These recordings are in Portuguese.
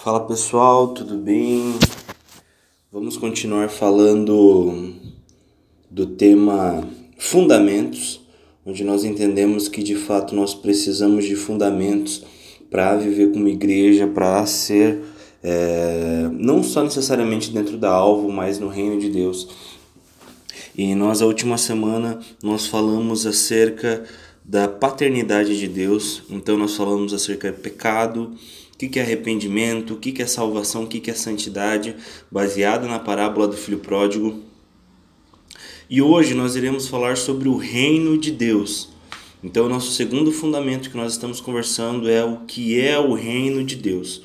Fala pessoal, tudo bem? Vamos continuar falando do tema fundamentos, onde nós entendemos que de fato nós precisamos de fundamentos para viver como igreja, para ser é, não só necessariamente dentro da alvo, mas no reino de Deus. E nós a última semana nós falamos acerca da paternidade de Deus, então nós falamos acerca de pecado, o que é arrependimento, o que é salvação, o que é santidade, baseada na parábola do filho pródigo. E hoje nós iremos falar sobre o reino de Deus. Então, o nosso segundo fundamento que nós estamos conversando é o que é o reino de Deus.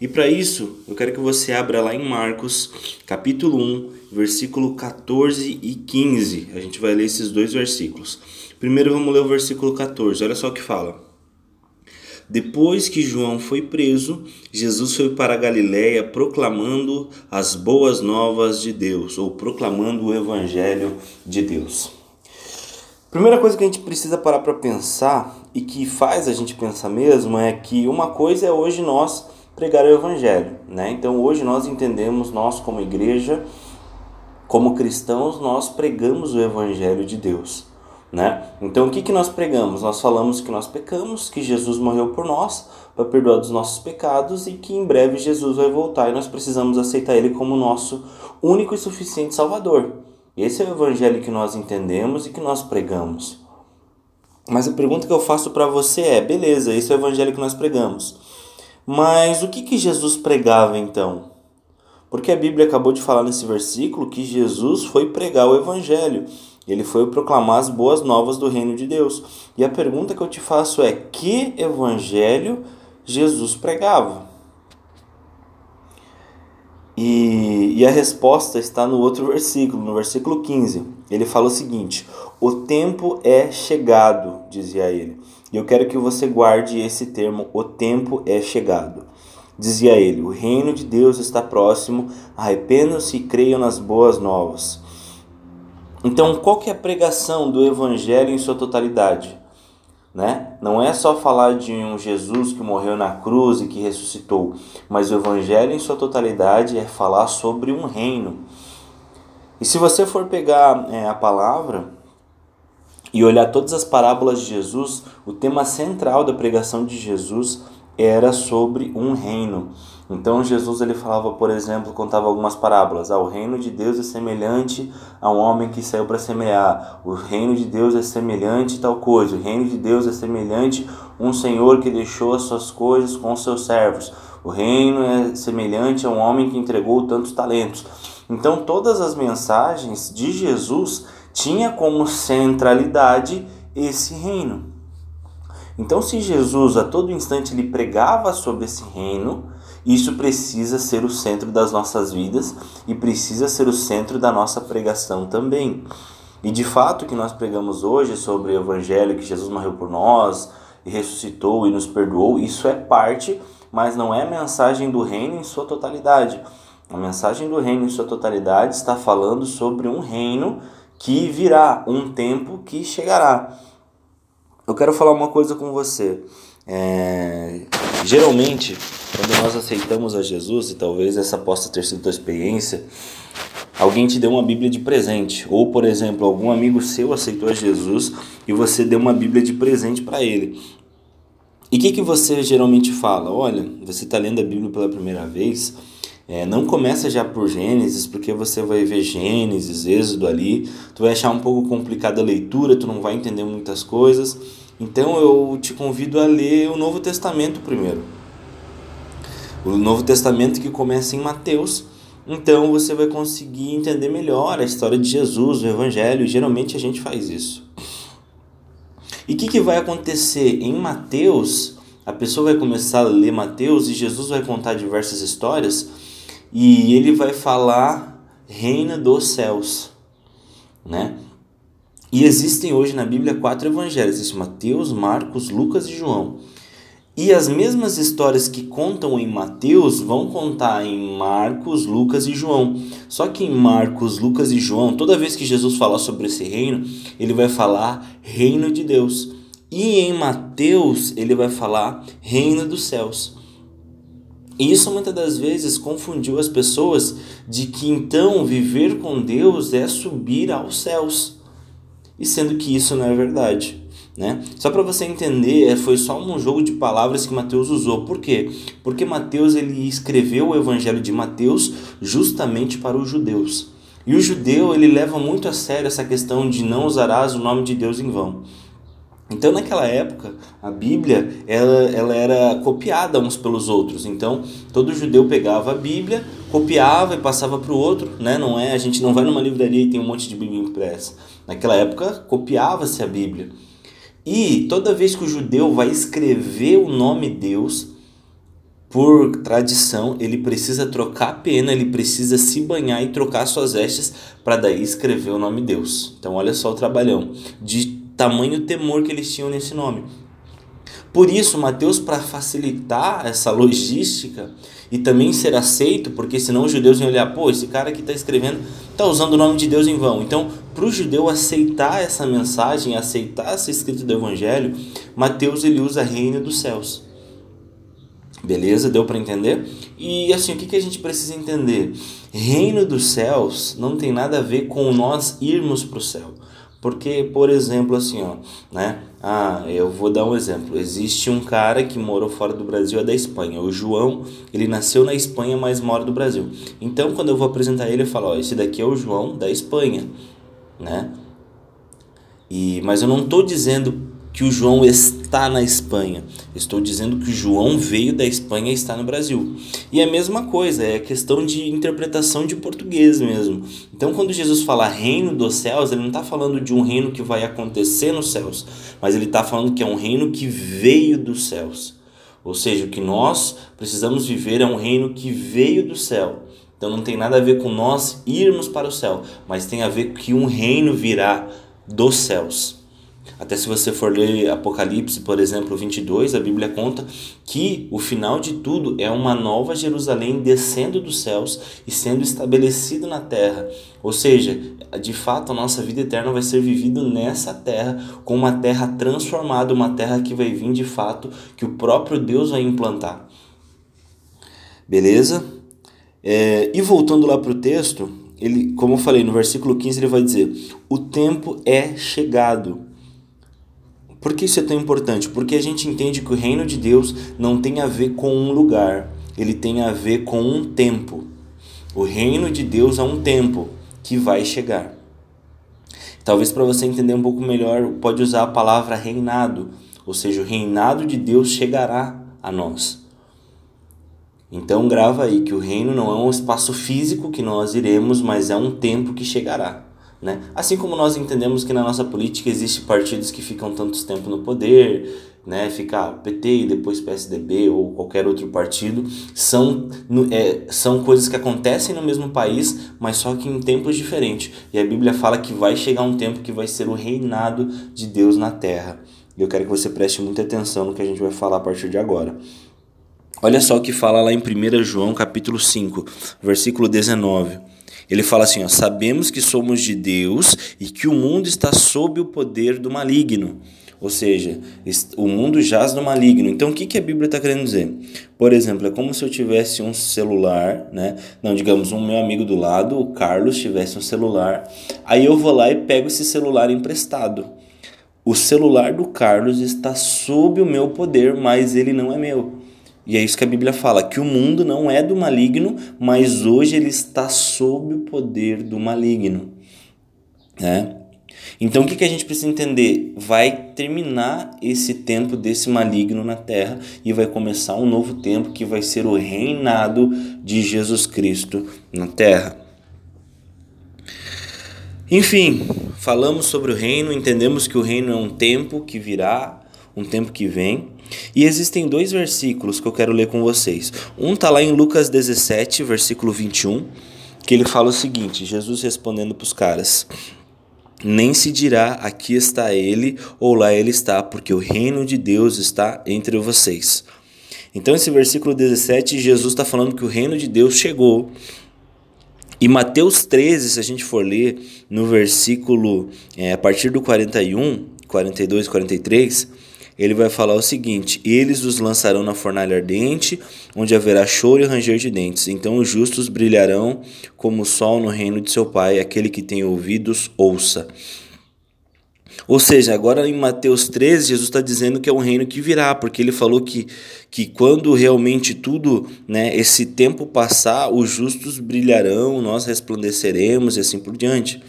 E para isso, eu quero que você abra lá em Marcos, capítulo 1, versículo 14 e 15. A gente vai ler esses dois versículos. Primeiro vamos ler o versículo 14. Olha só o que fala. Depois que João foi preso, Jesus foi para Galiléia proclamando as boas novas de Deus, ou proclamando o evangelho de Deus. Primeira coisa que a gente precisa parar para pensar e que faz a gente pensar mesmo é que uma coisa é hoje nós pregar o evangelho, né? Então hoje nós entendemos nós como igreja, como cristãos, nós pregamos o evangelho de Deus. Né? Então o que, que nós pregamos? Nós falamos que nós pecamos, que Jesus morreu por nós para perdoar dos nossos pecados e que em breve Jesus vai voltar e nós precisamos aceitar Ele como nosso único e suficiente Salvador. Esse é o evangelho que nós entendemos e que nós pregamos. Mas a pergunta que eu faço para você é: beleza, esse é o evangelho que nós pregamos. Mas o que, que Jesus pregava então? Porque a Bíblia acabou de falar nesse versículo que Jesus foi pregar o evangelho. Ele foi proclamar as boas novas do reino de Deus. E a pergunta que eu te faço é: que evangelho Jesus pregava? E, e a resposta está no outro versículo, no versículo 15. Ele fala o seguinte: O tempo é chegado, dizia ele. E eu quero que você guarde esse termo: o tempo é chegado. Dizia ele: O reino de Deus está próximo, arrependam-se e creiam nas boas novas. Então, qual que é a pregação do evangelho em sua totalidade? Né? Não é só falar de um Jesus que morreu na cruz e que ressuscitou, mas o evangelho em sua totalidade é falar sobre um reino. E se você for pegar é, a palavra e olhar todas as parábolas de Jesus, o tema central da pregação de Jesus era sobre um reino. Então Jesus ele falava, por exemplo, contava algumas parábolas. Ah, o reino de Deus é semelhante a um homem que saiu para semear. O reino de Deus é semelhante tal coisa. O reino de Deus é semelhante a um senhor que deixou as suas coisas com os seus servos. O reino é semelhante a um homem que entregou tantos talentos. Então todas as mensagens de Jesus tinha como centralidade esse reino. Então, se Jesus a todo instante lhe pregava sobre esse reino, isso precisa ser o centro das nossas vidas e precisa ser o centro da nossa pregação também. E de fato, o que nós pregamos hoje sobre o evangelho que Jesus morreu por nós e ressuscitou e nos perdoou, isso é parte, mas não é a mensagem do reino em sua totalidade. A mensagem do reino em sua totalidade está falando sobre um reino que virá, um tempo que chegará. Eu quero falar uma coisa com você. É, geralmente, quando nós aceitamos a Jesus, e talvez essa possa ter sido a experiência, alguém te deu uma Bíblia de presente. Ou, por exemplo, algum amigo seu aceitou a Jesus e você deu uma Bíblia de presente para ele. E o que, que você geralmente fala? Olha, você está lendo a Bíblia pela primeira vez, é, não começa já por Gênesis, porque você vai ver Gênesis, Êxodo ali, tu vai achar um pouco complicada a leitura, tu não vai entender muitas coisas. Então eu te convido a ler o Novo Testamento primeiro. O Novo Testamento que começa em Mateus. Então você vai conseguir entender melhor a história de Jesus, o Evangelho. Geralmente a gente faz isso. E o que, que vai acontecer? Em Mateus, a pessoa vai começar a ler Mateus e Jesus vai contar diversas histórias e ele vai falar reina dos céus, né? E existem hoje na Bíblia quatro evangelhos: existe Mateus, Marcos, Lucas e João. E as mesmas histórias que contam em Mateus vão contar em Marcos, Lucas e João. Só que em Marcos, Lucas e João, toda vez que Jesus fala sobre esse reino, ele vai falar reino de Deus. E em Mateus, ele vai falar reino dos céus. E isso muitas das vezes confundiu as pessoas de que então viver com Deus é subir aos céus. E sendo que isso não é verdade. Né? Só para você entender, é, foi só um jogo de palavras que Mateus usou. Por quê? Porque Mateus ele escreveu o Evangelho de Mateus justamente para os judeus. E o judeu ele leva muito a sério essa questão de não usarás o nome de Deus em vão. Então, naquela época, a Bíblia ela, ela era copiada uns pelos outros. Então, todo judeu pegava a Bíblia, copiava e passava para o outro. Né? Não é, a gente não vai numa livraria e tem um monte de Bíblia impressa. Naquela época, copiava-se a Bíblia. E toda vez que o judeu vai escrever o nome Deus, por tradição, ele precisa trocar a pena, ele precisa se banhar e trocar suas vestes para daí escrever o nome Deus. Então, olha só o trabalhão de tamanho temor que eles tinham nesse nome. Por isso, Mateus, para facilitar essa logística e também ser aceito, porque senão os judeus iam olhar, pô, esse cara que está escrevendo está usando o nome de Deus em vão. Então, para o judeu aceitar essa mensagem, aceitar essa escrita do Evangelho, Mateus ele usa reino dos céus. Beleza? Deu para entender? E assim, o que, que a gente precisa entender? Reino dos céus não tem nada a ver com nós irmos para o céu. Porque, por exemplo, assim, ó, né? Ah, eu vou dar um exemplo. Existe um cara que morou fora do Brasil, é da Espanha. O João, ele nasceu na Espanha, mas mora do Brasil. Então, quando eu vou apresentar ele, eu falo, ó, esse daqui é o João da Espanha, né? E, mas eu não estou dizendo que o João está na Espanha. Estou dizendo que João veio da Espanha e está no Brasil. E é a mesma coisa, é questão de interpretação de português mesmo. Então, quando Jesus fala reino dos céus, ele não está falando de um reino que vai acontecer nos céus, mas ele está falando que é um reino que veio dos céus. Ou seja, o que nós precisamos viver é um reino que veio do céu. Então não tem nada a ver com nós irmos para o céu, mas tem a ver que um reino virá dos céus. Até se você for ler Apocalipse, por exemplo, 22, a Bíblia conta que o final de tudo é uma nova Jerusalém descendo dos céus e sendo estabelecido na terra. Ou seja, de fato a nossa vida eterna vai ser vivida nessa terra, com uma terra transformada, uma terra que vai vir de fato, que o próprio Deus vai implantar. Beleza? É, e voltando lá para o texto, ele, como eu falei, no versículo 15 ele vai dizer: O tempo é chegado por que isso é tão importante? Porque a gente entende que o reino de Deus não tem a ver com um lugar, ele tem a ver com um tempo. O reino de Deus é um tempo que vai chegar. Talvez para você entender um pouco melhor, pode usar a palavra reinado, ou seja, o reinado de Deus chegará a nós. Então grava aí que o reino não é um espaço físico que nós iremos, mas é um tempo que chegará. Né? Assim como nós entendemos que na nossa política existe partidos que ficam tantos tempo no poder, né? ficar PT e depois PSDB ou qualquer outro partido, são, é, são coisas que acontecem no mesmo país, mas só que em tempos diferentes. E a Bíblia fala que vai chegar um tempo que vai ser o reinado de Deus na terra. E eu quero que você preste muita atenção no que a gente vai falar a partir de agora. Olha só o que fala lá em 1 João capítulo 5, versículo 19. Ele fala assim: ó, sabemos que somos de Deus e que o mundo está sob o poder do maligno. Ou seja, o mundo jaz no maligno. Então, o que, que a Bíblia está querendo dizer? Por exemplo, é como se eu tivesse um celular, né? Não, digamos, um meu amigo do lado, o Carlos, tivesse um celular. Aí eu vou lá e pego esse celular emprestado. O celular do Carlos está sob o meu poder, mas ele não é meu. E é isso que a Bíblia fala, que o mundo não é do maligno, mas hoje ele está sob o poder do maligno. Né? Então o que, que a gente precisa entender? Vai terminar esse tempo desse maligno na terra e vai começar um novo tempo que vai ser o reinado de Jesus Cristo na terra. Enfim, falamos sobre o reino, entendemos que o reino é um tempo que virá, um tempo que vem. E existem dois versículos que eu quero ler com vocês. Um está lá em Lucas 17, versículo 21, que ele fala o seguinte: Jesus respondendo para os caras. Nem se dirá aqui está ele ou lá ele está, porque o reino de Deus está entre vocês. Então, esse versículo 17, Jesus está falando que o reino de Deus chegou. E Mateus 13, se a gente for ler no versículo, é, a partir do 41, 42 e 43, ele vai falar o seguinte: Eles os lançarão na fornalha ardente, onde haverá choro e ranger de dentes. Então os justos brilharão como o sol no reino de seu Pai. Aquele que tem ouvidos, ouça. Ou seja, agora em Mateus 13, Jesus está dizendo que é um reino que virá, porque ele falou que, que quando realmente tudo, né, esse tempo passar, os justos brilharão, nós resplandeceremos e assim por diante.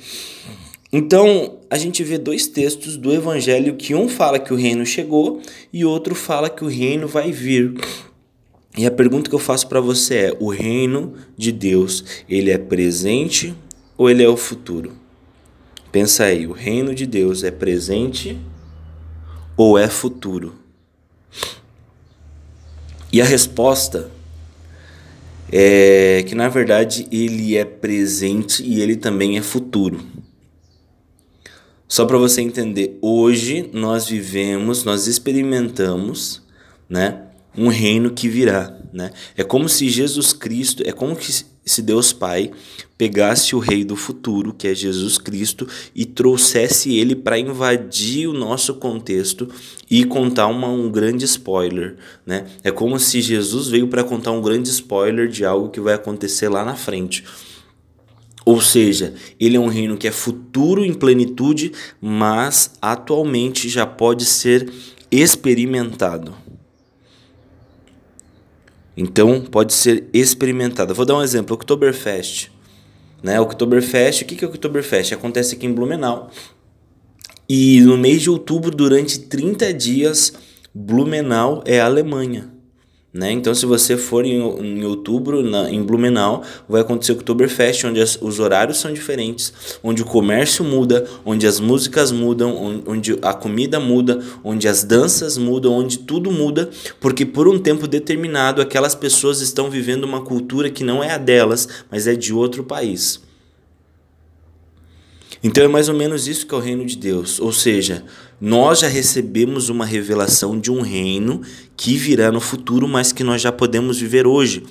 Então, a gente vê dois textos do evangelho que um fala que o reino chegou e outro fala que o reino vai vir. E a pergunta que eu faço para você é: o reino de Deus, ele é presente ou ele é o futuro? Pensa aí, o reino de Deus é presente ou é futuro? E a resposta é que na verdade ele é presente e ele também é futuro. Só para você entender, hoje nós vivemos, nós experimentamos, né, um reino que virá, né? É como se Jesus Cristo, é como se Deus Pai pegasse o rei do futuro, que é Jesus Cristo, e trouxesse ele para invadir o nosso contexto e contar uma, um grande spoiler, né? É como se Jesus veio para contar um grande spoiler de algo que vai acontecer lá na frente. Ou seja, ele é um reino que é futuro em plenitude, mas atualmente já pode ser experimentado. Então, pode ser experimentado. Vou dar um exemplo: Oktoberfest. Né? Oktoberfest, o que é Oktoberfest? Acontece aqui em Blumenau. E no mês de outubro, durante 30 dias, Blumenau é Alemanha. Né? Então, se você for em, em outubro na, em Blumenau, vai acontecer o Oktoberfest, onde as, os horários são diferentes, onde o comércio muda, onde as músicas mudam, onde, onde a comida muda, onde as danças mudam, onde tudo muda, porque por um tempo determinado aquelas pessoas estão vivendo uma cultura que não é a delas, mas é de outro país. Então é mais ou menos isso que é o reino de Deus. Ou seja, nós já recebemos uma revelação de um reino que virá no futuro, mas que nós já podemos viver hoje.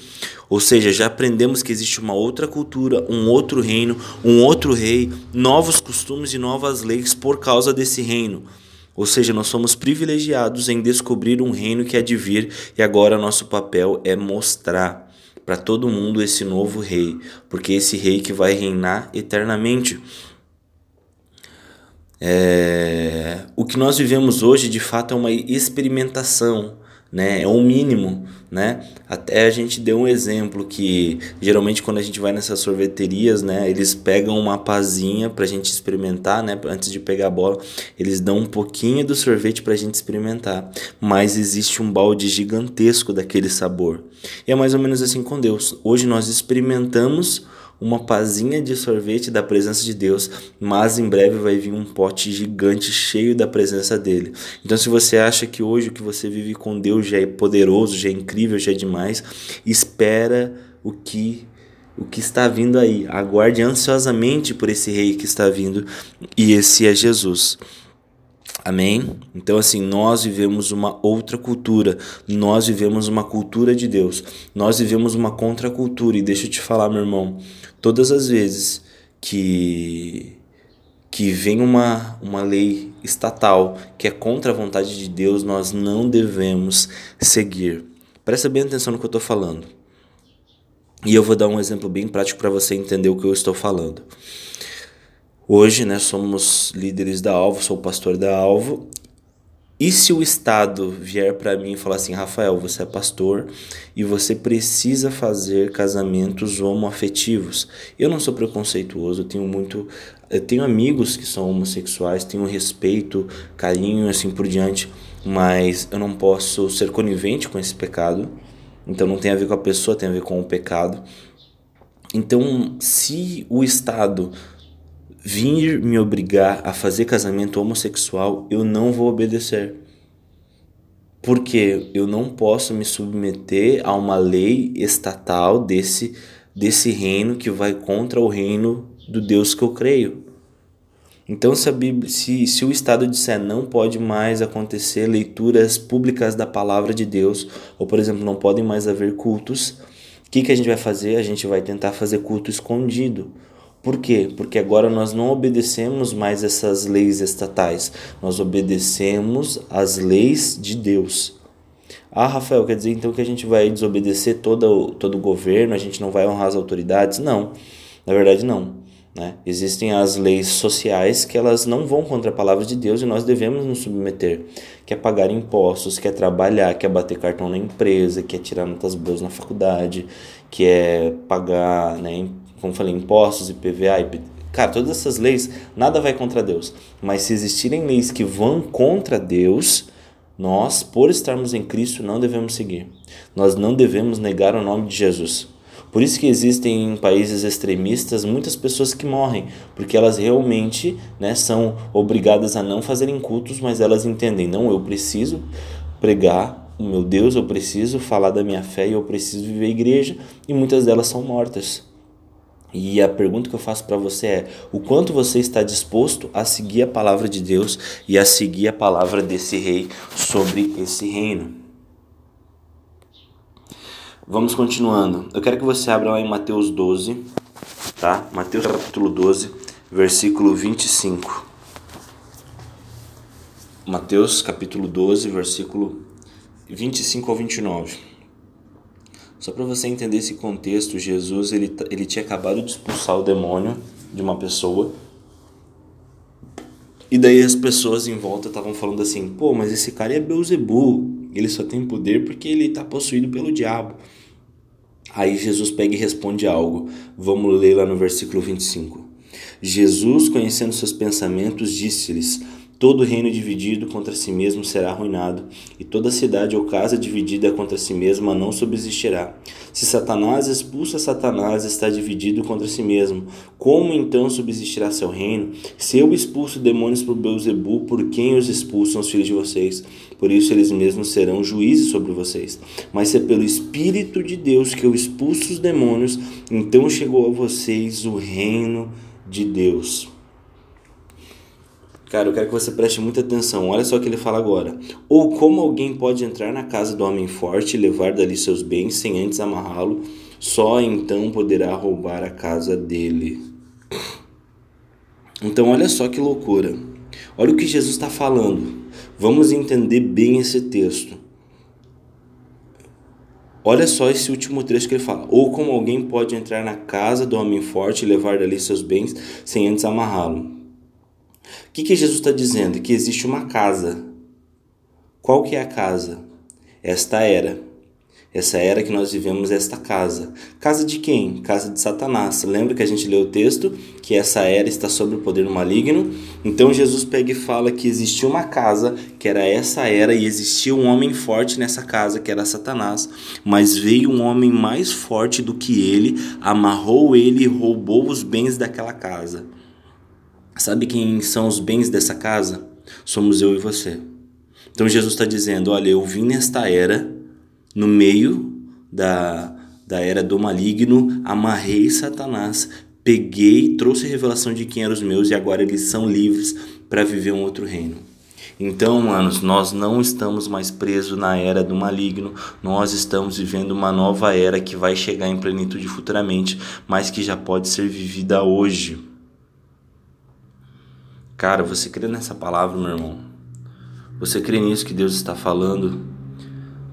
Ou seja, já aprendemos que existe uma outra cultura, um outro reino, um outro rei, novos costumes e novas leis por causa desse reino. Ou seja, nós somos privilegiados em descobrir um reino que há de vir e agora nosso papel é mostrar para todo mundo esse novo rei, porque esse rei que vai reinar eternamente. É, o que nós vivemos hoje, de fato, é uma experimentação, né? É o um mínimo, né? Até a gente deu um exemplo que geralmente quando a gente vai nessas sorveterias, né, eles pegam uma pazinha pra gente experimentar, né, antes de pegar a bola, eles dão um pouquinho do sorvete pra gente experimentar, mas existe um balde gigantesco daquele sabor. E é mais ou menos assim com Deus. Hoje nós experimentamos uma pazinha de sorvete da presença de Deus, mas em breve vai vir um pote gigante cheio da presença dele. Então, se você acha que hoje o que você vive com Deus já é poderoso, já é incrível, já é demais, espera o que o que está vindo aí. Aguarde ansiosamente por esse rei que está vindo, e esse é Jesus. Amém? Então, assim, nós vivemos uma outra cultura, nós vivemos uma cultura de Deus, nós vivemos uma contracultura. E deixa eu te falar, meu irmão, todas as vezes que, que vem uma, uma lei estatal que é contra a vontade de Deus, nós não devemos seguir. Presta bem atenção no que eu estou falando. E eu vou dar um exemplo bem prático para você entender o que eu estou falando. Hoje, né, somos líderes da Alvo, sou pastor da Alvo. E se o Estado vier para mim e falar assim, Rafael, você é pastor e você precisa fazer casamentos homoafetivos. Eu não sou preconceituoso, eu tenho muito, eu tenho amigos que são homossexuais, tenho respeito, carinho, assim por diante, mas eu não posso ser conivente com esse pecado. Então não tem a ver com a pessoa, tem a ver com o pecado. Então, se o Estado vir me obrigar a fazer casamento homossexual, eu não vou obedecer. Porque eu não posso me submeter a uma lei estatal desse, desse reino que vai contra o reino do Deus que eu creio. Então, se, Bíblia, se, se o Estado disser não pode mais acontecer leituras públicas da palavra de Deus, ou por exemplo, não podem mais haver cultos, o que, que a gente vai fazer? A gente vai tentar fazer culto escondido Por quê? Porque agora nós não obedecemos mais essas leis estatais, nós obedecemos as leis de Deus. Ah, Rafael, quer dizer então que a gente vai desobedecer todo, todo o governo, a gente não vai honrar as autoridades? Não, na verdade não. Né? Existem as leis sociais que elas não vão contra a palavra de Deus e nós devemos nos submeter. Que é pagar impostos, que é trabalhar, que é bater cartão na empresa, que é tirar notas boas na faculdade, que é pagar, né, como falei, impostos, IPVA, IP... Cara, todas essas leis, nada vai contra Deus. Mas se existirem leis que vão contra Deus, nós, por estarmos em Cristo, não devemos seguir. Nós não devemos negar o nome de Jesus. Por isso que existem em países extremistas muitas pessoas que morrem, porque elas realmente né, são obrigadas a não fazerem cultos, mas elas entendem, não, eu preciso pregar o meu Deus, eu preciso falar da minha fé e eu preciso viver a igreja, e muitas delas são mortas. E a pergunta que eu faço para você é: o quanto você está disposto a seguir a palavra de Deus e a seguir a palavra desse rei sobre esse reino? Vamos continuando. Eu quero que você abra lá em Mateus 12, tá? Mateus capítulo 12, versículo 25. Mateus capítulo 12, versículo 25 ao 29. Só para você entender esse contexto, Jesus ele, ele tinha acabado de expulsar o demônio de uma pessoa. E daí as pessoas em volta estavam falando assim: pô, mas esse cara é Beuzebu, ele só tem poder porque ele está possuído pelo diabo. Aí Jesus pega e responde algo. Vamos ler lá no versículo 25. Jesus, conhecendo seus pensamentos, disse-lhes: Todo reino dividido contra si mesmo será arruinado, e toda cidade ou casa dividida contra si mesma não subsistirá. Se Satanás expulsa Satanás, está dividido contra si mesmo. Como então subsistirá seu reino? Se eu expulso demônios por Beuzebu, por quem os expulsam os filhos de vocês? Por isso eles mesmos serão juízes sobre vocês. Mas é pelo Espírito de Deus que eu expulso os demônios, então chegou a vocês o reino de Deus. Cara, eu quero que você preste muita atenção. Olha só o que ele fala agora. Ou como alguém pode entrar na casa do homem forte e levar dali seus bens sem antes amarrá-lo, só então poderá roubar a casa dele. Então, olha só que loucura. Olha o que Jesus está falando. Vamos entender bem esse texto. Olha só esse último trecho que ele fala. Ou como alguém pode entrar na casa do homem forte e levar dali seus bens sem antes amarrá-lo. O que, que Jesus está dizendo? Que existe uma casa. Qual que é a casa? Esta era. Essa era que nós vivemos, esta casa. Casa de quem? Casa de Satanás. Lembra que a gente leu o texto? Que essa era está sob o poder maligno. Então Jesus pega e fala que existia uma casa, que era essa era, e existia um homem forte nessa casa, que era Satanás. Mas veio um homem mais forte do que ele, amarrou ele e roubou os bens daquela casa. Sabe quem são os bens dessa casa? Somos eu e você. Então Jesus está dizendo: Olha, eu vim nesta era, no meio da, da era do maligno, amarrei Satanás, peguei, trouxe revelação de quem eram os meus e agora eles são livres para viver um outro reino. Então, manos, nós não estamos mais presos na era do maligno, nós estamos vivendo uma nova era que vai chegar em plenitude futuramente, mas que já pode ser vivida hoje. Cara, você crê nessa palavra, meu irmão? Você crê nisso que Deus está falando?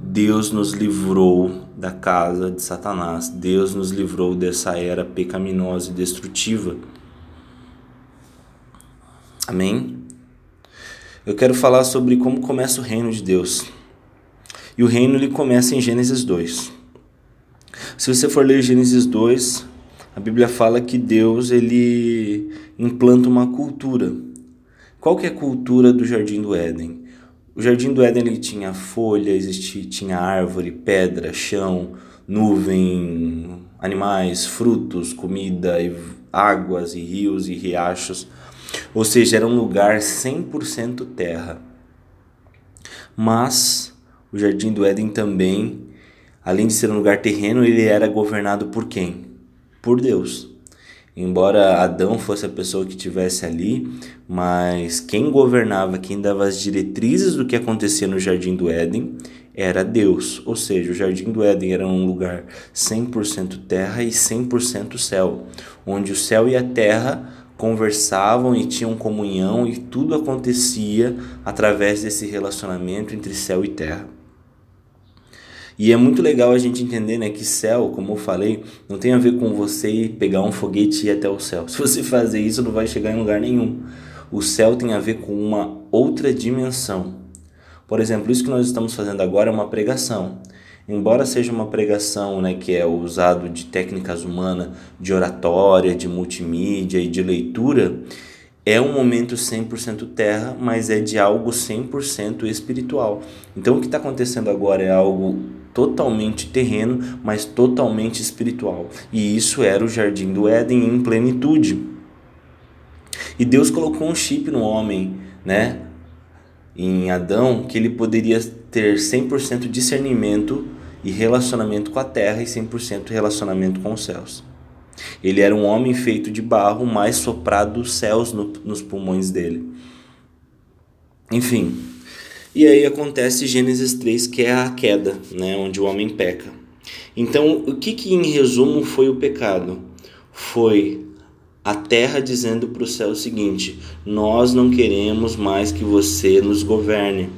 Deus nos livrou da casa de Satanás. Deus nos livrou dessa era pecaminosa e destrutiva. Amém? Eu quero falar sobre como começa o reino de Deus. E o reino ele começa em Gênesis 2. Se você for ler Gênesis 2, a Bíblia fala que Deus ele implanta uma cultura qual que é a cultura do Jardim do Éden? O Jardim do Éden ele tinha folha, tinha árvore, pedra, chão, nuvem, animais, frutos, comida, águas e rios e riachos. Ou seja, era um lugar 100% terra. Mas o Jardim do Éden também, além de ser um lugar terreno, ele era governado por quem? Por Deus. Embora Adão fosse a pessoa que tivesse ali, mas quem governava, quem dava as diretrizes do que acontecia no jardim do Éden era Deus, ou seja, o jardim do Éden era um lugar 100% terra e 100% céu, onde o céu e a terra conversavam e tinham comunhão e tudo acontecia através desse relacionamento entre céu e terra. E é muito legal a gente entender né, que céu, como eu falei, não tem a ver com você pegar um foguete e ir até o céu. Se você fazer isso, não vai chegar em lugar nenhum. O céu tem a ver com uma outra dimensão. Por exemplo, isso que nós estamos fazendo agora é uma pregação embora seja uma pregação né, que é usado de técnicas humanas, de oratória, de multimídia e de leitura, é um momento 100% terra, mas é de algo 100% espiritual. Então o que está acontecendo agora é algo totalmente terreno, mas totalmente espiritual. E isso era o jardim do Éden em plenitude. E Deus colocou um chip no homem, né? Em Adão, que ele poderia ter 100% discernimento e relacionamento com a terra e 100% relacionamento com os céus. Ele era um homem feito de barro, mas soprado os céus no, nos pulmões dele. Enfim, e aí acontece Gênesis 3, que é a queda, né, onde o homem peca. Então, o que, que em resumo foi o pecado? Foi a terra dizendo para o céu o seguinte: Nós não queremos mais que você nos governe.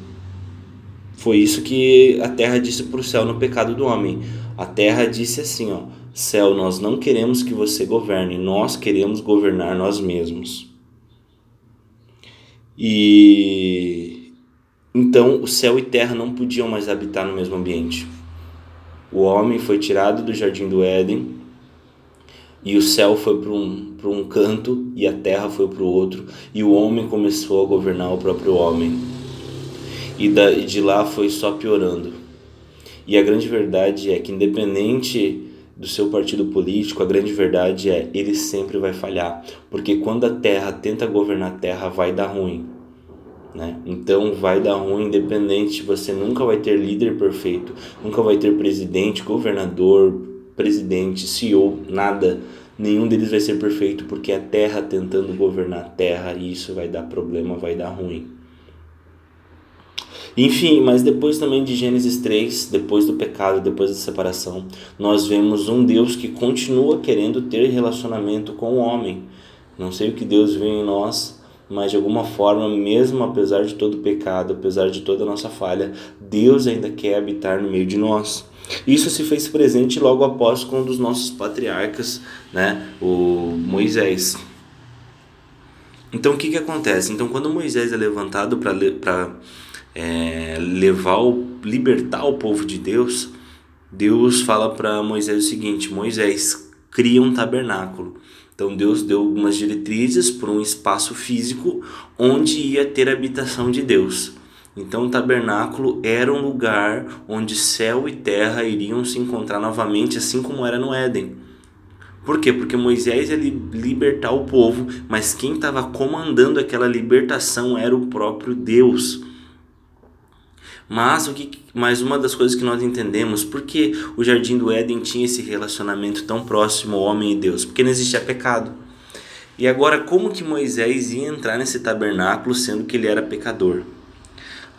Foi isso que a terra disse para o céu no pecado do homem. A terra disse assim, ó: Céu, nós não queremos que você governe, nós queremos governar nós mesmos. E então o céu e terra não podiam mais habitar no mesmo ambiente. O homem foi tirado do jardim do Éden e o céu foi para um, um canto e a terra foi para o outro, e o homem começou a governar o próprio homem e da, de lá foi só piorando. E a grande verdade é que, independente do seu partido político, a grande verdade é ele sempre vai falhar, porque quando a terra tenta governar a terra, vai dar ruim. Né? Então vai dar ruim, independente, você nunca vai ter líder perfeito, nunca vai ter presidente, governador, presidente, CEO, nada. Nenhum deles vai ser perfeito porque é a terra tentando governar a terra e isso vai dar problema, vai dar ruim. Enfim, mas depois também de Gênesis 3, depois do pecado, depois da separação, nós vemos um Deus que continua querendo ter relacionamento com o homem. Não sei o que Deus vê em nós, mas de alguma forma, mesmo apesar de todo o pecado, apesar de toda a nossa falha, Deus ainda quer habitar no meio de nós. Isso se fez presente logo após com um dos nossos patriarcas, né, o Moisés. Então o que, que acontece? Então quando Moisés é levantado para é, levar o, libertar o povo de Deus, Deus fala para Moisés o seguinte: Moisés, cria um tabernáculo. Então Deus deu algumas diretrizes para um espaço físico onde ia ter a habitação de Deus. Então o tabernáculo era um lugar onde céu e terra iriam se encontrar novamente, assim como era no Éden. Por quê? Porque Moisés ia libertar o povo, mas quem estava comandando aquela libertação era o próprio Deus. Mas o que, mais uma das coisas que nós entendemos, por que o jardim do Éden tinha esse relacionamento tão próximo ao homem e Deus? Porque não existia pecado. E agora como que Moisés ia entrar nesse tabernáculo sendo que ele era pecador?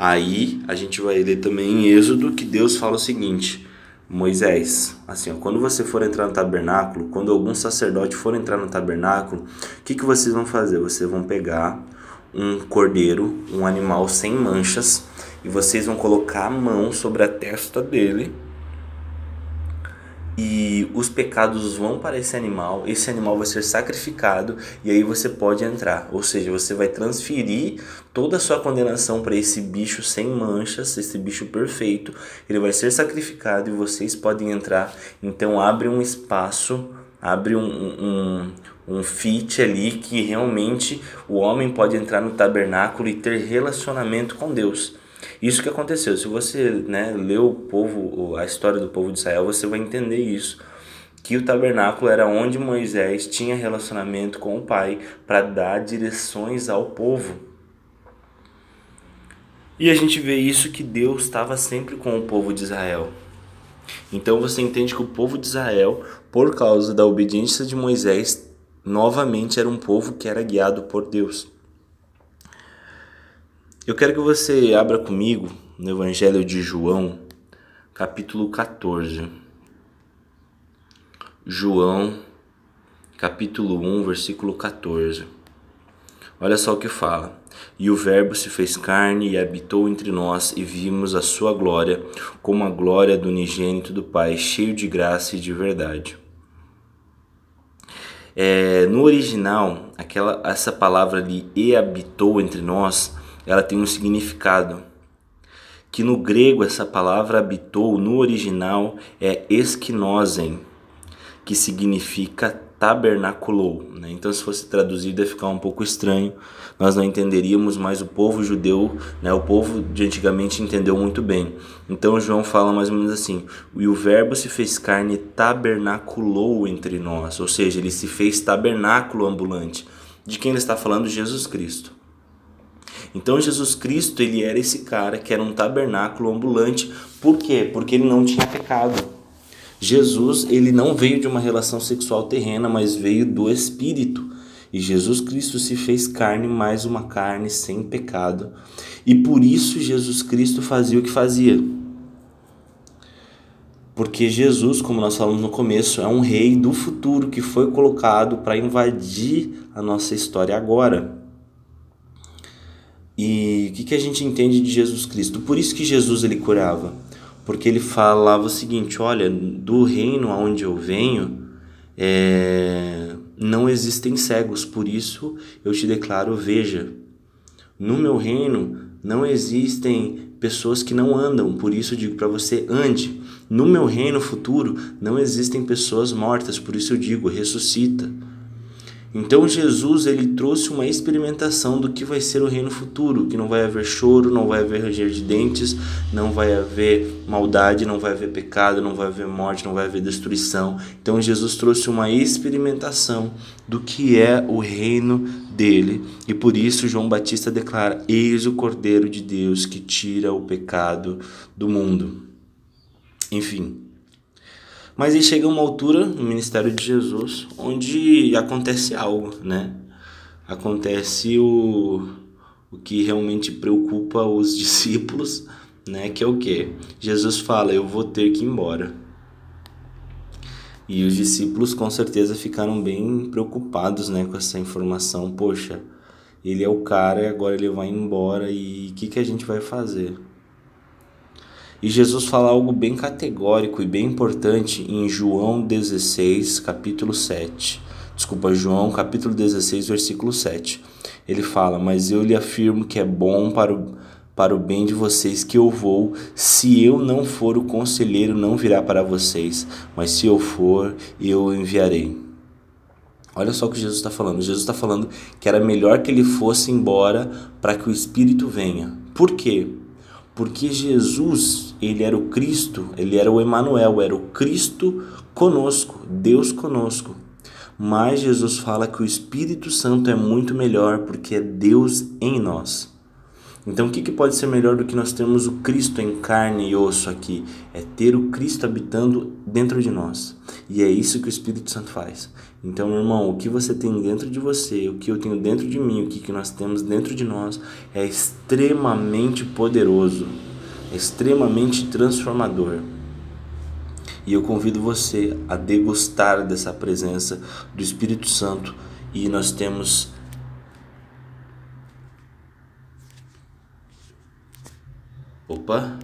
Aí a gente vai ler também em Êxodo que Deus fala o seguinte: Moisés, assim, ó, quando você for entrar no tabernáculo, quando algum sacerdote for entrar no tabernáculo, o que, que vocês vão fazer? Vocês vão pegar um cordeiro, um animal sem manchas, e vocês vão colocar a mão sobre a testa dele e os pecados vão para esse animal, esse animal vai ser sacrificado e aí você pode entrar. Ou seja, você vai transferir toda a sua condenação para esse bicho sem manchas, esse bicho perfeito. Ele vai ser sacrificado e vocês podem entrar. Então abre um espaço, abre um, um, um fit ali que realmente o homem pode entrar no tabernáculo e ter relacionamento com Deus. Isso que aconteceu. Se você né, leu o povo, a história do povo de Israel, você vai entender isso. Que o tabernáculo era onde Moisés tinha relacionamento com o Pai para dar direções ao povo. E a gente vê isso que Deus estava sempre com o povo de Israel. Então você entende que o povo de Israel, por causa da obediência de Moisés, novamente era um povo que era guiado por Deus. Eu quero que você abra comigo no Evangelho de João, capítulo 14. João, capítulo 1, versículo 14. Olha só o que fala. E o Verbo se fez carne e habitou entre nós, e vimos a sua glória, como a glória do unigênito do Pai, cheio de graça e de verdade. É, no original, aquela, essa palavra ali, e habitou entre nós, ela tem um significado. Que no grego essa palavra habitou, no original, é esquinosen, que significa tabernaculou. Né? Então, se fosse traduzido, ia ficar um pouco estranho, nós não entenderíamos, mas o povo judeu, né, o povo de antigamente entendeu muito bem. Então, João fala mais ou menos assim: e o Verbo se fez carne tabernaculou entre nós, ou seja, ele se fez tabernáculo ambulante. De quem ele está falando? Jesus Cristo. Então Jesus Cristo, ele era esse cara que era um tabernáculo ambulante. Por quê? Porque ele não tinha pecado. Jesus, ele não veio de uma relação sexual terrena, mas veio do Espírito. E Jesus Cristo se fez carne, mais uma carne sem pecado. E por isso Jesus Cristo fazia o que fazia. Porque Jesus, como nós falamos no começo, é um rei do futuro que foi colocado para invadir a nossa história agora. E o que, que a gente entende de Jesus Cristo? Por isso que Jesus ele curava porque ele falava o seguinte: olha, do reino aonde eu venho, é, não existem cegos, por isso eu te declaro: veja, no meu reino não existem pessoas que não andam, por isso eu digo para você: ande. No meu reino futuro não existem pessoas mortas, por isso eu digo: ressuscita. Então Jesus ele trouxe uma experimentação do que vai ser o reino futuro, que não vai haver choro, não vai haver ranger de dentes, não vai haver maldade, não vai haver pecado, não vai haver morte, não vai haver destruição. Então Jesus trouxe uma experimentação do que é o reino dele, e por isso João Batista declara: Eis o Cordeiro de Deus que tira o pecado do mundo. Enfim, mas aí chega uma altura no ministério de Jesus onde acontece algo, né? Acontece o, o que realmente preocupa os discípulos, né? Que é o que? Jesus fala: Eu vou ter que ir embora. E os discípulos com certeza ficaram bem preocupados, né, com essa informação. Poxa, ele é o cara e agora ele vai embora e o que, que a gente vai fazer? E Jesus fala algo bem categórico e bem importante em João 16, capítulo 7. Desculpa, João capítulo 16, versículo 7. Ele fala: Mas eu lhe afirmo que é bom para o, para o bem de vocês que eu vou. Se eu não for, o conselheiro não virá para vocês, mas se eu for, eu o enviarei. Olha só o que Jesus está falando. Jesus está falando que era melhor que ele fosse embora para que o Espírito venha. Por quê? Porque Jesus, ele era o Cristo, ele era o Emanuel, era o Cristo conosco, Deus conosco. Mas Jesus fala que o Espírito Santo é muito melhor porque é Deus em nós. Então, o que, que pode ser melhor do que nós termos o Cristo em carne e osso aqui? É ter o Cristo habitando dentro de nós. E é isso que o Espírito Santo faz. Então, meu irmão, o que você tem dentro de você, o que eu tenho dentro de mim, o que, que nós temos dentro de nós é extremamente poderoso, é extremamente transformador. E eu convido você a degustar dessa presença do Espírito Santo e nós temos Opa!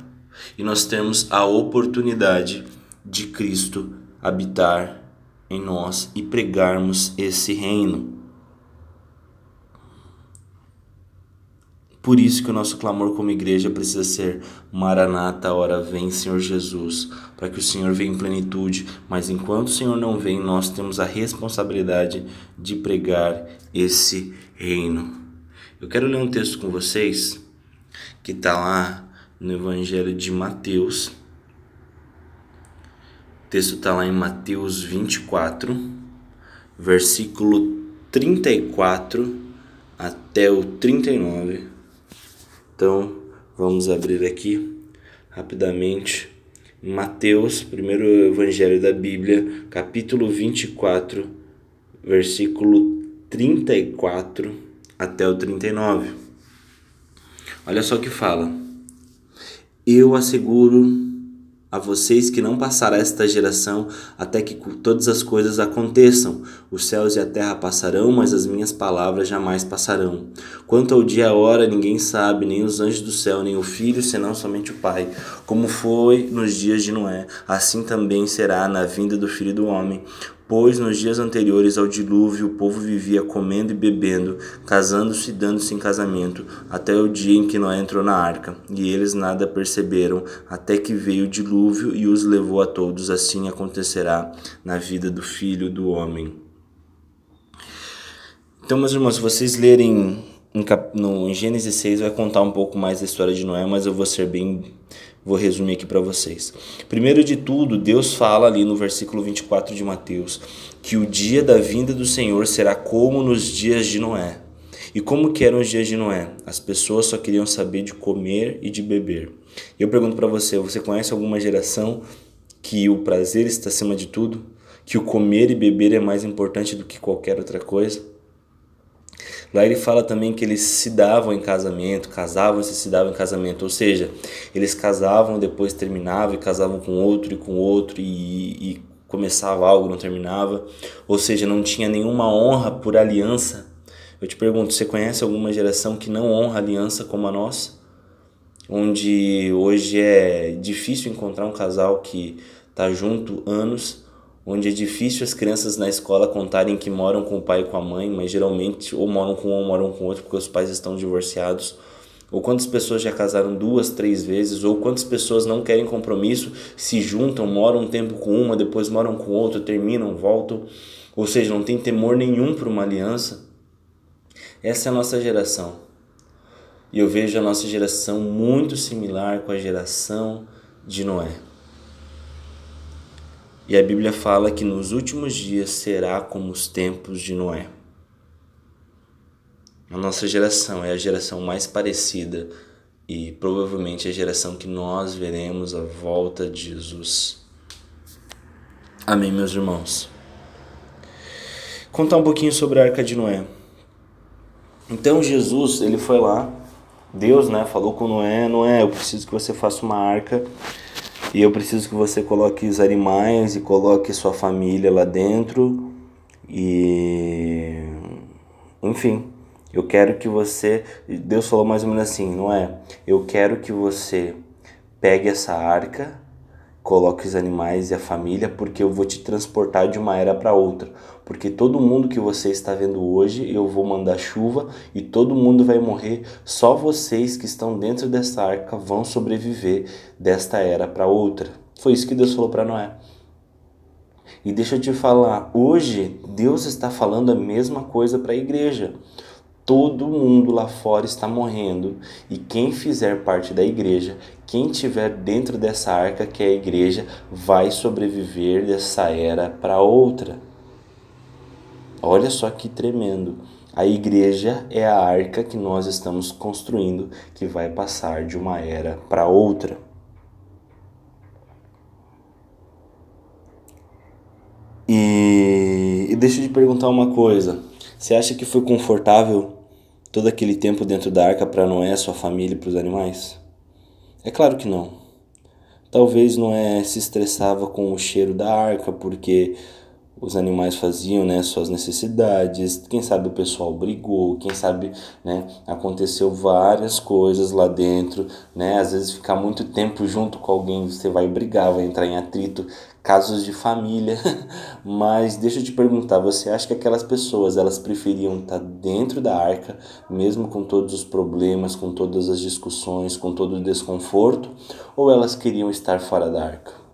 E nós temos a oportunidade de Cristo habitar em nós e pregarmos esse reino. Por isso que o nosso clamor como igreja precisa ser Maranata, hora vem, Senhor Jesus, para que o Senhor venha em plenitude, mas enquanto o Senhor não vem, nós temos a responsabilidade de pregar esse reino. Eu quero ler um texto com vocês que está lá no Evangelho de Mateus. O texto está lá em Mateus 24, versículo 34 até o 39. Então, vamos abrir aqui rapidamente. Mateus, primeiro evangelho da Bíblia, capítulo 24, versículo 34 até o 39. Olha só o que fala. Eu asseguro a vocês que não passará esta geração até que todas as coisas aconteçam. Os céus e a terra passarão, mas as minhas palavras jamais passarão. Quanto ao dia e a hora, ninguém sabe, nem os anjos do céu, nem o filho, senão somente o Pai. Como foi nos dias de Noé, assim também será na vinda do filho do homem. Pois nos dias anteriores ao dilúvio o povo vivia comendo e bebendo, casando-se e dando-se em casamento, até o dia em que Noé entrou na arca. E eles nada perceberam, até que veio o dilúvio e os levou a todos. Assim acontecerá na vida do filho do homem. Então, meus irmãos, se vocês lerem no, em Gênesis 6, vai contar um pouco mais da história de Noé, mas eu vou ser bem Vou resumir aqui para vocês. Primeiro de tudo, Deus fala ali no versículo 24 de Mateus que o dia da vinda do Senhor será como nos dias de Noé. E como que eram os dias de Noé? As pessoas só queriam saber de comer e de beber. Eu pergunto para você, você conhece alguma geração que o prazer está acima de tudo? Que o comer e beber é mais importante do que qualquer outra coisa? Lá ele fala também que eles se davam em casamento, casavam e se davam em casamento, ou seja, eles casavam, depois terminavam e casavam com outro e com outro e, e começava algo, não terminava, ou seja, não tinha nenhuma honra por aliança. Eu te pergunto, você conhece alguma geração que não honra aliança como a nossa? Onde hoje é difícil encontrar um casal que está junto anos onde é difícil as crianças na escola contarem que moram com o pai e com a mãe, mas geralmente ou moram com um ou moram com outro porque os pais estão divorciados. Ou quantas pessoas já casaram duas, três vezes, ou quantas pessoas não querem compromisso, se juntam, moram um tempo com uma, depois moram com outra, terminam, voltam, ou seja, não tem temor nenhum para uma aliança. Essa é a nossa geração. E eu vejo a nossa geração muito similar com a geração de Noé. E a Bíblia fala que nos últimos dias será como os tempos de Noé. A nossa geração é a geração mais parecida e provavelmente a geração que nós veremos a volta de Jesus. Amém, meus irmãos. Contar um pouquinho sobre a Arca de Noé. Então Jesus, ele foi lá, Deus, né, falou com Noé, Noé, eu preciso que você faça uma arca e eu preciso que você coloque os animais e coloque sua família lá dentro. E. Enfim, eu quero que você. Deus falou mais ou menos assim, não é? Eu quero que você pegue essa arca coloque os animais e a família, porque eu vou te transportar de uma era para outra. Porque todo mundo que você está vendo hoje, eu vou mandar chuva e todo mundo vai morrer. Só vocês que estão dentro dessa arca vão sobreviver desta era para outra. Foi isso que Deus falou para Noé. E deixa eu te falar, hoje Deus está falando a mesma coisa para a igreja. Todo mundo lá fora está morrendo e quem fizer parte da igreja, quem tiver dentro dessa arca que é a igreja, vai sobreviver dessa era para outra. Olha só que tremendo. A igreja é a arca que nós estamos construindo que vai passar de uma era para outra. E, e deixa eu te perguntar uma coisa. Você acha que foi confortável todo aquele tempo dentro da arca para Noé, sua família e para os animais? É claro que não. Talvez Noé se estressava com o cheiro da arca, porque os animais faziam né, suas necessidades, quem sabe o pessoal brigou, quem sabe né, aconteceu várias coisas lá dentro, né? Às vezes ficar muito tempo junto com alguém, você vai brigar, vai entrar em atrito, casos de família. Mas deixa eu te perguntar, você acha que aquelas pessoas elas preferiam estar dentro da arca, mesmo com todos os problemas, com todas as discussões, com todo o desconforto, ou elas queriam estar fora da arca?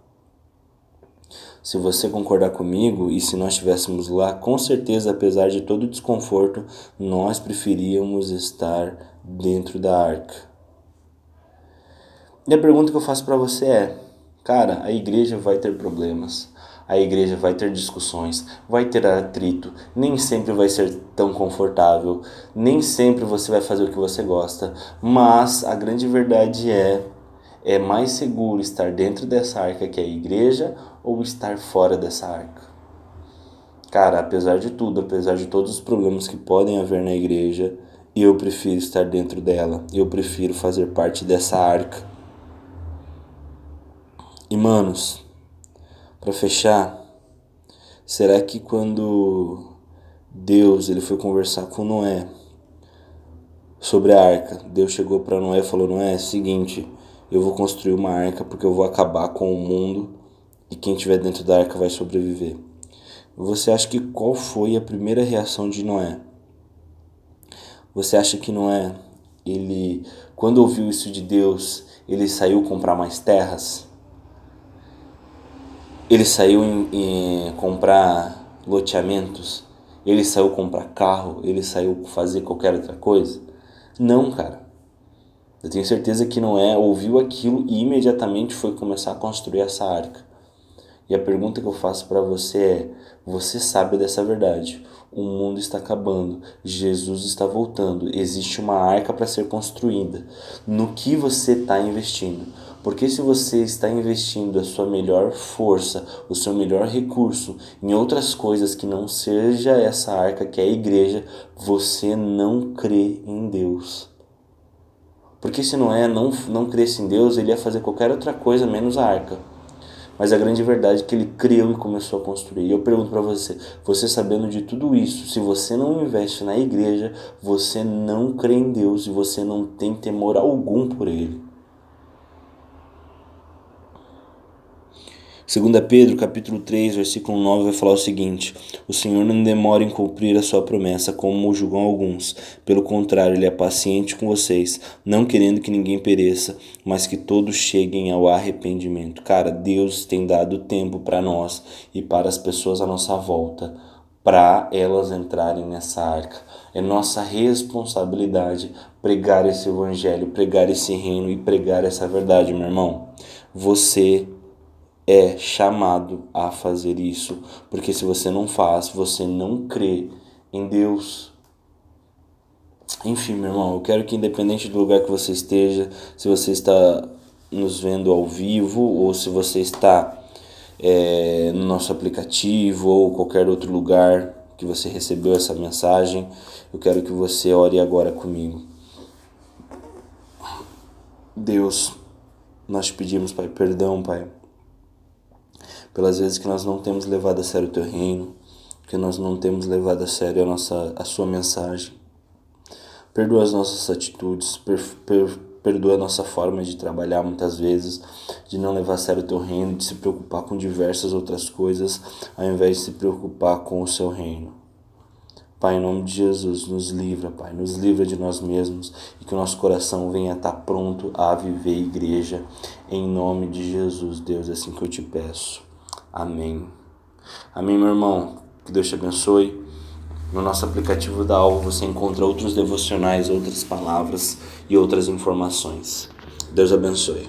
Se você concordar comigo e se nós estivéssemos lá, com certeza, apesar de todo o desconforto, nós preferíamos estar dentro da arca. E a pergunta que eu faço para você é: cara, a igreja vai ter problemas, a igreja vai ter discussões, vai ter atrito, nem sempre vai ser tão confortável, nem sempre você vai fazer o que você gosta, mas a grande verdade é é mais seguro estar dentro dessa arca que é a igreja ou estar fora dessa arca? Cara, apesar de tudo, apesar de todos os problemas que podem haver na igreja, eu prefiro estar dentro dela. Eu prefiro fazer parte dessa arca. E manos, para fechar, será que quando Deus ele foi conversar com Noé sobre a arca, Deus chegou para Noé e falou: Noé, é o seguinte, eu vou construir uma arca porque eu vou acabar com o mundo e quem estiver dentro da arca vai sobreviver. Você acha que qual foi a primeira reação de Noé? Você acha que Noé, ele, quando ouviu isso de Deus, ele saiu comprar mais terras? Ele saiu em, em comprar loteamentos? Ele saiu comprar carro? Ele saiu fazer qualquer outra coisa? Não, cara. Eu tenho certeza que Noé ouviu aquilo e imediatamente foi começar a construir essa arca. E a pergunta que eu faço para você é: você sabe dessa verdade? O mundo está acabando, Jesus está voltando, existe uma arca para ser construída. No que você está investindo? Porque se você está investindo a sua melhor força, o seu melhor recurso em outras coisas que não seja essa arca que é a igreja, você não crê em Deus. Porque se Noé não, não cresce em Deus, ele ia fazer qualquer outra coisa menos a arca. Mas a grande verdade é que ele creu e começou a construir. E eu pergunto para você, você sabendo de tudo isso, se você não investe na igreja, você não crê em Deus e você não tem temor algum por ele. 2 Pedro capítulo 3, versículo 9 vai falar o seguinte: O Senhor não demora em cumprir a sua promessa, como julgam alguns. Pelo contrário, ele é paciente com vocês, não querendo que ninguém pereça, mas que todos cheguem ao arrependimento. Cara, Deus tem dado tempo para nós e para as pessoas à nossa volta, para elas entrarem nessa arca. É nossa responsabilidade pregar esse evangelho, pregar esse reino e pregar essa verdade, meu irmão. Você é chamado a fazer isso, porque se você não faz, você não crê em Deus. Enfim, meu irmão, eu quero que independente do lugar que você esteja, se você está nos vendo ao vivo ou se você está é, no nosso aplicativo ou qualquer outro lugar que você recebeu essa mensagem, eu quero que você ore agora comigo. Deus, nós te pedimos, Pai, perdão, Pai pelas vezes que nós não temos levado a sério o teu reino, que nós não temos levado a sério a, nossa, a sua mensagem. Perdoa as nossas atitudes, per, per, perdoa a nossa forma de trabalhar muitas vezes, de não levar a sério o teu reino, de se preocupar com diversas outras coisas, ao invés de se preocupar com o seu reino. Pai, em nome de Jesus, nos livra, Pai, nos livra de nós mesmos e que o nosso coração venha estar pronto a viver igreja. Em nome de Jesus, Deus, é assim que eu te peço. Amém. Amém, meu irmão. Que Deus te abençoe. No nosso aplicativo da Alvo você encontra outros devocionais, outras palavras e outras informações. Deus abençoe.